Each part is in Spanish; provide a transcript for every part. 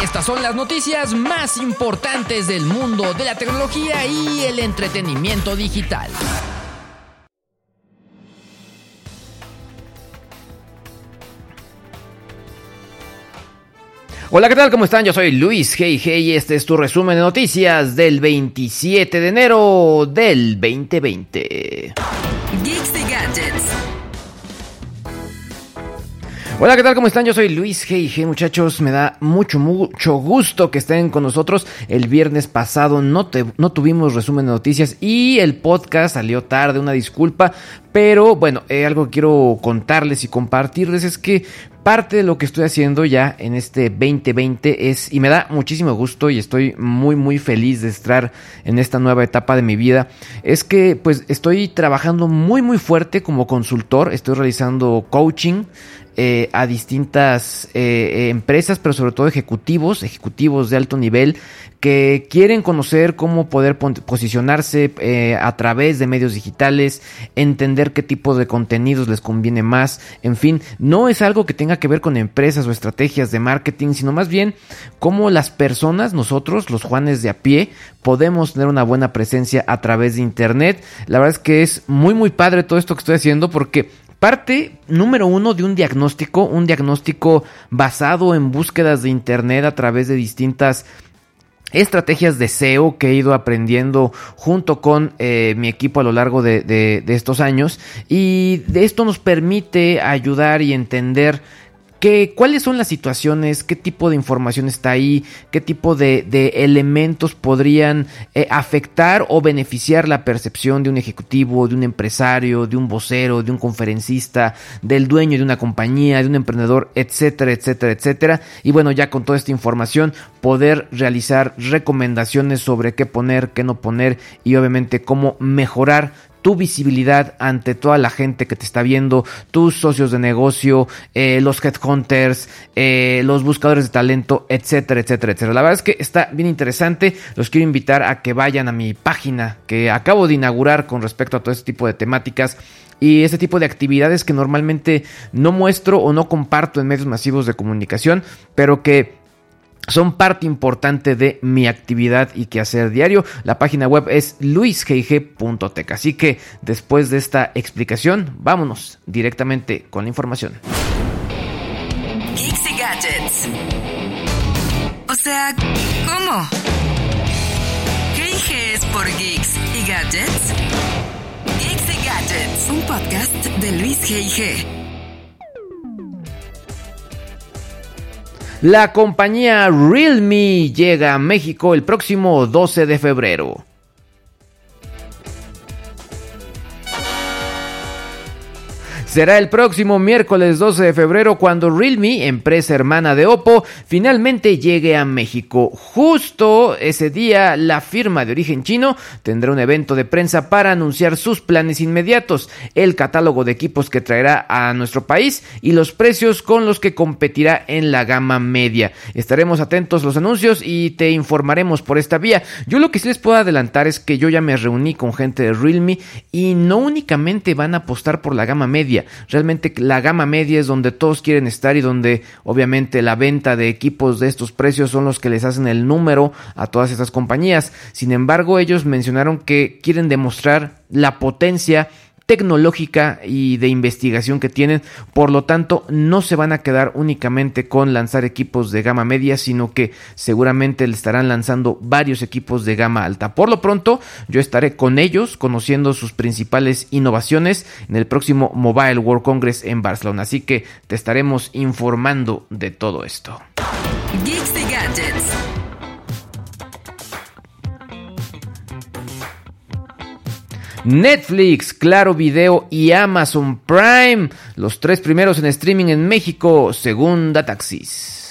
Estas son las noticias más importantes del mundo de la tecnología y el entretenimiento digital. Hola, ¿qué tal? ¿Cómo están? Yo soy Luis Hey Hey y este es tu resumen de noticias del 27 de enero del 2020. Geeks y Gadgets. Hola, ¿qué tal? ¿Cómo están? Yo soy Luis G. muchachos. Me da mucho, mucho gusto que estén con nosotros. El viernes pasado no, no tuvimos resumen de noticias y el podcast salió tarde, una disculpa. Pero bueno, eh, algo que quiero contarles y compartirles es que parte de lo que estoy haciendo ya en este 2020 es, y me da muchísimo gusto y estoy muy muy feliz de estar en esta nueva etapa de mi vida, es que pues estoy trabajando muy muy fuerte como consultor, estoy realizando coaching, eh, a distintas eh, empresas, pero sobre todo ejecutivos, ejecutivos de alto nivel, que quieren conocer cómo poder posicionarse eh, a través de medios digitales, entender qué tipo de contenidos les conviene más, en fin, no es algo que tenga que ver con empresas o estrategias de marketing, sino más bien cómo las personas, nosotros, los Juanes de a pie, podemos tener una buena presencia a través de Internet. La verdad es que es muy, muy padre todo esto que estoy haciendo porque Parte número uno de un diagnóstico, un diagnóstico basado en búsquedas de Internet a través de distintas estrategias de SEO que he ido aprendiendo junto con eh, mi equipo a lo largo de, de, estos años. Y de esto nos permite ayudar y entender ¿Cuáles son las situaciones? ¿Qué tipo de información está ahí? ¿Qué tipo de, elementos podrían eh, afectar o beneficiar la percepción de un ejecutivo, de un empresario, de un vocero, de un conferencista, del dueño de una compañía, de un emprendedor, etcétera, etcétera, etcétera? Y bueno, ya con toda esta información, poder realizar recomendaciones sobre qué poner, qué no poner y obviamente cómo mejorar tu visibilidad ante toda la gente que te está viendo, tus socios de negocio, eh, los headhunters, eh, los buscadores de talento, etcétera, etcétera, etcétera. La verdad es que está bien interesante. Los quiero invitar a que vayan a mi página que acabo de inaugurar con respecto a todo este tipo de temáticas y ese tipo de actividades que normalmente no muestro o no comparto en medios masivos de comunicación, pero que son parte importante de mi actividad y quehacer diario. La página web es luisgg.tech. Así que después de esta explicación, vámonos directamente con la información. Geeks y gadgets. O sea, ¿cómo? GIG es por Geeks y Gadgets. Geeks y Gadgets, un podcast de Luis G.I.G. La compañía Realme llega a México el próximo 12 de febrero. Será el próximo miércoles 12 de febrero cuando Realme, empresa hermana de Oppo, finalmente llegue a México. Justo ese día, la firma de origen chino tendrá un evento de prensa para anunciar sus planes inmediatos, el catálogo de equipos que traerá a nuestro país y los precios con los que competirá en la gama media. Estaremos atentos a los anuncios y te informaremos por esta vía. Yo lo que sí les puedo adelantar es que yo ya me reuní con gente de Realme y no únicamente van a apostar por la gama media, Realmente la gama media es donde todos quieren estar y donde obviamente la venta de equipos de estos precios son los que les hacen el número a todas estas compañías. Sin embargo, ellos mencionaron que quieren demostrar la potencia tecnológica y de investigación que tienen. Por lo tanto, no se van a quedar únicamente con lanzar equipos de gama media, sino que seguramente estarán lanzando varios equipos de gama alta. Por lo pronto, yo estaré con ellos conociendo sus principales innovaciones en el próximo Mobile World Congress en Barcelona. Así que te estaremos informando de todo esto. Netflix, Claro Video y Amazon Prime, los tres primeros en streaming en México, según Dataxis.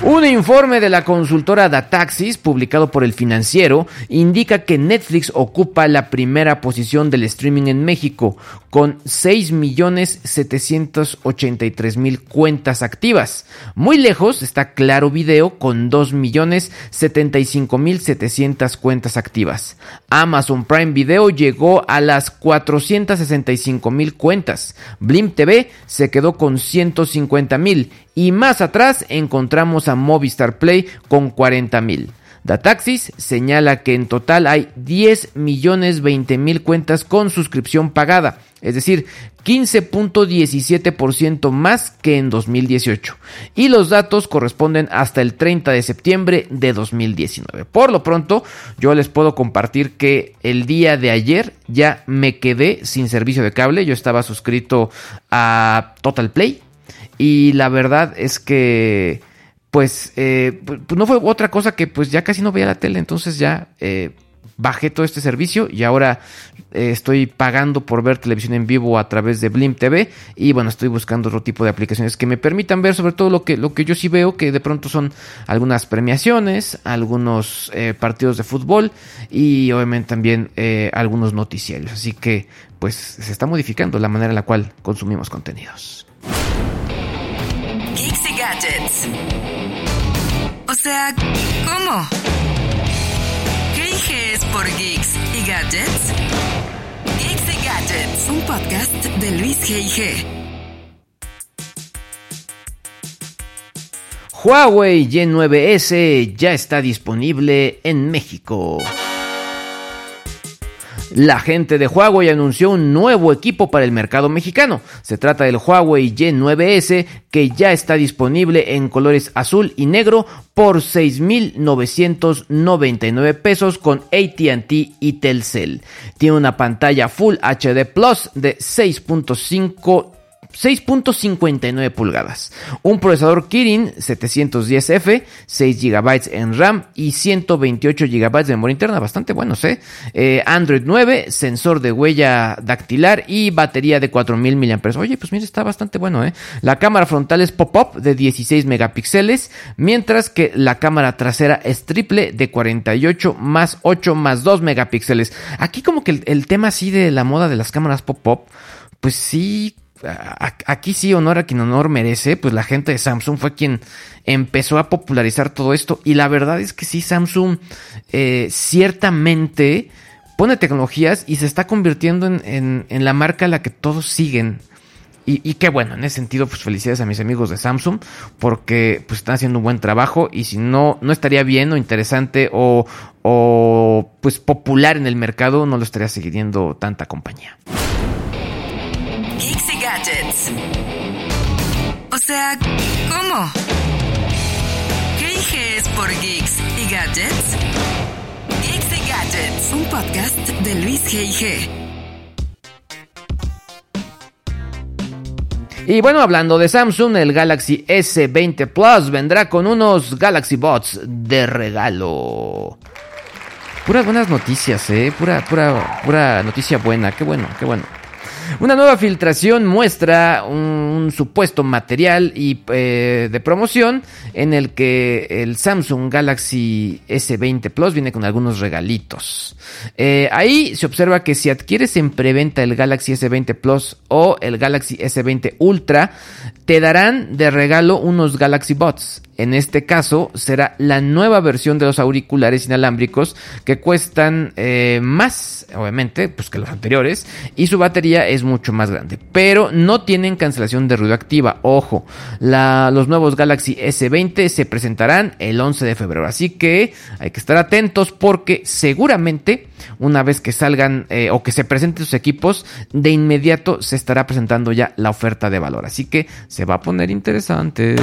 Un informe de la consultora Dataxis, publicado por el financiero, indica que Netflix ocupa la primera posición del streaming en México, con 6.783.000 cuentas activas. Muy lejos está Claro Video, con 2.075.700 cuentas activas. Amazon Prime Video llegó a las 465.000 cuentas. Blim TV se quedó con 150.000 y más atrás encontramos a Movistar Play con 40 mil. Dataxis señala que en total hay 10 millones 20 mil cuentas con suscripción pagada, es decir, 15.17% más que en 2018. Y los datos corresponden hasta el 30 de septiembre de 2019. Por lo pronto, yo les puedo compartir que el día de ayer ya me quedé sin servicio de cable. Yo estaba suscrito a Total Play y la verdad es que, pues, eh, pues, no fue otra cosa que pues ya casi no veía la tele, entonces ya eh, bajé todo este servicio y ahora eh, estoy pagando por ver televisión en vivo a través de Blim TV y bueno, estoy buscando otro tipo de aplicaciones que me permitan ver sobre todo lo que, lo que yo sí veo, que de pronto son algunas premiaciones, algunos partidos de fútbol y obviamente también algunos noticiarios. Así que pues se está modificando la manera en la cual consumimos contenidos. O sea, ¿cómo? ¿Qué es por Geeks y Gadgets? Geeks y Gadgets, un podcast de Luis G.I.G. Huawei Y9S ya está disponible en México. La gente de Huawei anunció un nuevo equipo para el mercado mexicano. Se trata del Huawei Y9S que ya está disponible en colores azul y negro por 6.999 pesos con ATT y Telcel. Tiene una pantalla Full HD Plus de 6.5 6.59 pulgadas, un procesador Kirin 710F, 6 GB en RAM y 128 GB de memoria interna, bastante buenos, ¿eh? ¿eh? Android 9, sensor de huella dactilar y batería de 4000 mAh. Oye, pues mira, está bastante bueno, ¿eh? La cámara frontal es pop-up de 16 megapíxeles, mientras que la cámara trasera es triple de 48 más 8 más 2 megapíxeles. Aquí como que el, el tema así de la moda de las cámaras pop-up, pues sí aquí sí honor a quien honor merece, pues la gente de Samsung fue quien empezó a popularizar todo esto y la verdad es que sí, Samsung eh, ciertamente pone tecnologías y se está convirtiendo en, la marca a la que todos siguen. Y, qué bueno, en ese sentido, pues felicidades a mis amigos de Samsung porque pues están haciendo un buen trabajo y si no, no estaría bien o interesante o, o pues popular en el mercado, no lo estaría siguiendo tanta compañía. O sea, ¿cómo? ¿Qué es por Geeks y Gadgets? Geeks y Gadgets, un podcast de Luis G.I.G. Y bueno, hablando de Samsung, el Galaxy S20 Plus vendrá con unos Galaxy Bots de regalo. Puras buenas noticias, eh. Pura, pura, pura noticia buena. Qué bueno, qué bueno. Una nueva filtración muestra un, supuesto material y, eh, de promoción en el que el Samsung Galaxy S20 Plus viene con algunos regalitos. Eh, ahí se observa que si adquieres en preventa el Galaxy S20 Plus o el Galaxy S20 Ultra, te darán de regalo unos Galaxy Bots. En este caso será la nueva versión de los auriculares inalámbricos que cuestan eh, más, obviamente, pues que los anteriores y su batería es es mucho más grande. Pero no tienen cancelación de ruido activa. Ojo, los nuevos Galaxy S20 se presentarán el 11 de febrero. Así que hay que estar atentos porque seguramente una vez que salgan eh, o que se presenten sus equipos, de inmediato se estará presentando ya la oferta de valor. Así que se va a poner interesante.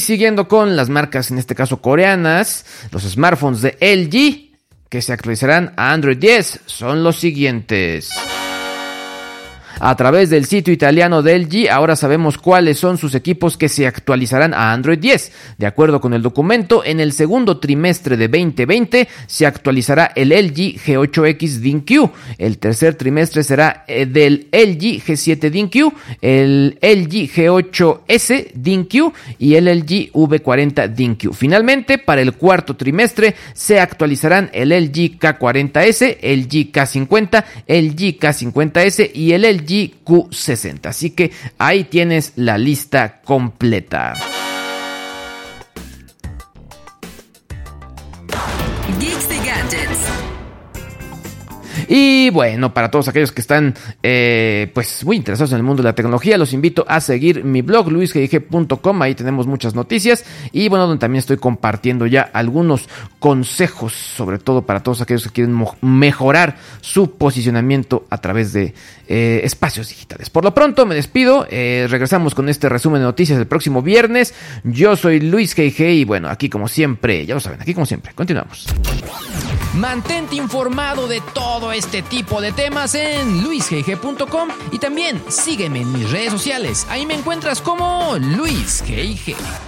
Siguiendo con las marcas, en este caso coreanas, los smartphones de LG que se actualizarán a Android 10 son los siguientes. A través del sitio italiano de LG ahora sabemos cuáles son sus equipos que se actualizarán a Android 10. De acuerdo con el documento, en el segundo trimestre de 2020 se actualizará el LG G8X DinQ. El tercer trimestre será eh, del LG G7 DinQ, el LG G8S DinQ y el LG V40 DinQ. Finalmente, para el cuarto trimestre se actualizarán el LG K40S, el LG K50, el LG K50S y el LG GQ60. Así que ahí tienes la lista completa. Y bueno, para todos aquellos que están eh, pues muy interesados en el mundo de la tecnología, los invito a seguir mi blog luisgig.com, ahí tenemos muchas noticias y bueno, donde también estoy compartiendo ya algunos consejos, sobre todo para todos aquellos que quieren mejorar su posicionamiento a través de eh, espacios digitales. Por lo pronto me despido, eh, regresamos con este resumen de noticias el próximo viernes. Yo soy Luis G.G. y bueno, aquí como siempre, ya lo saben, aquí como siempre, continuamos. Mantente informado de todo este tipo de temas en luisgg.com y también sígueme en mis redes sociales. Ahí me encuentras como LuisGG.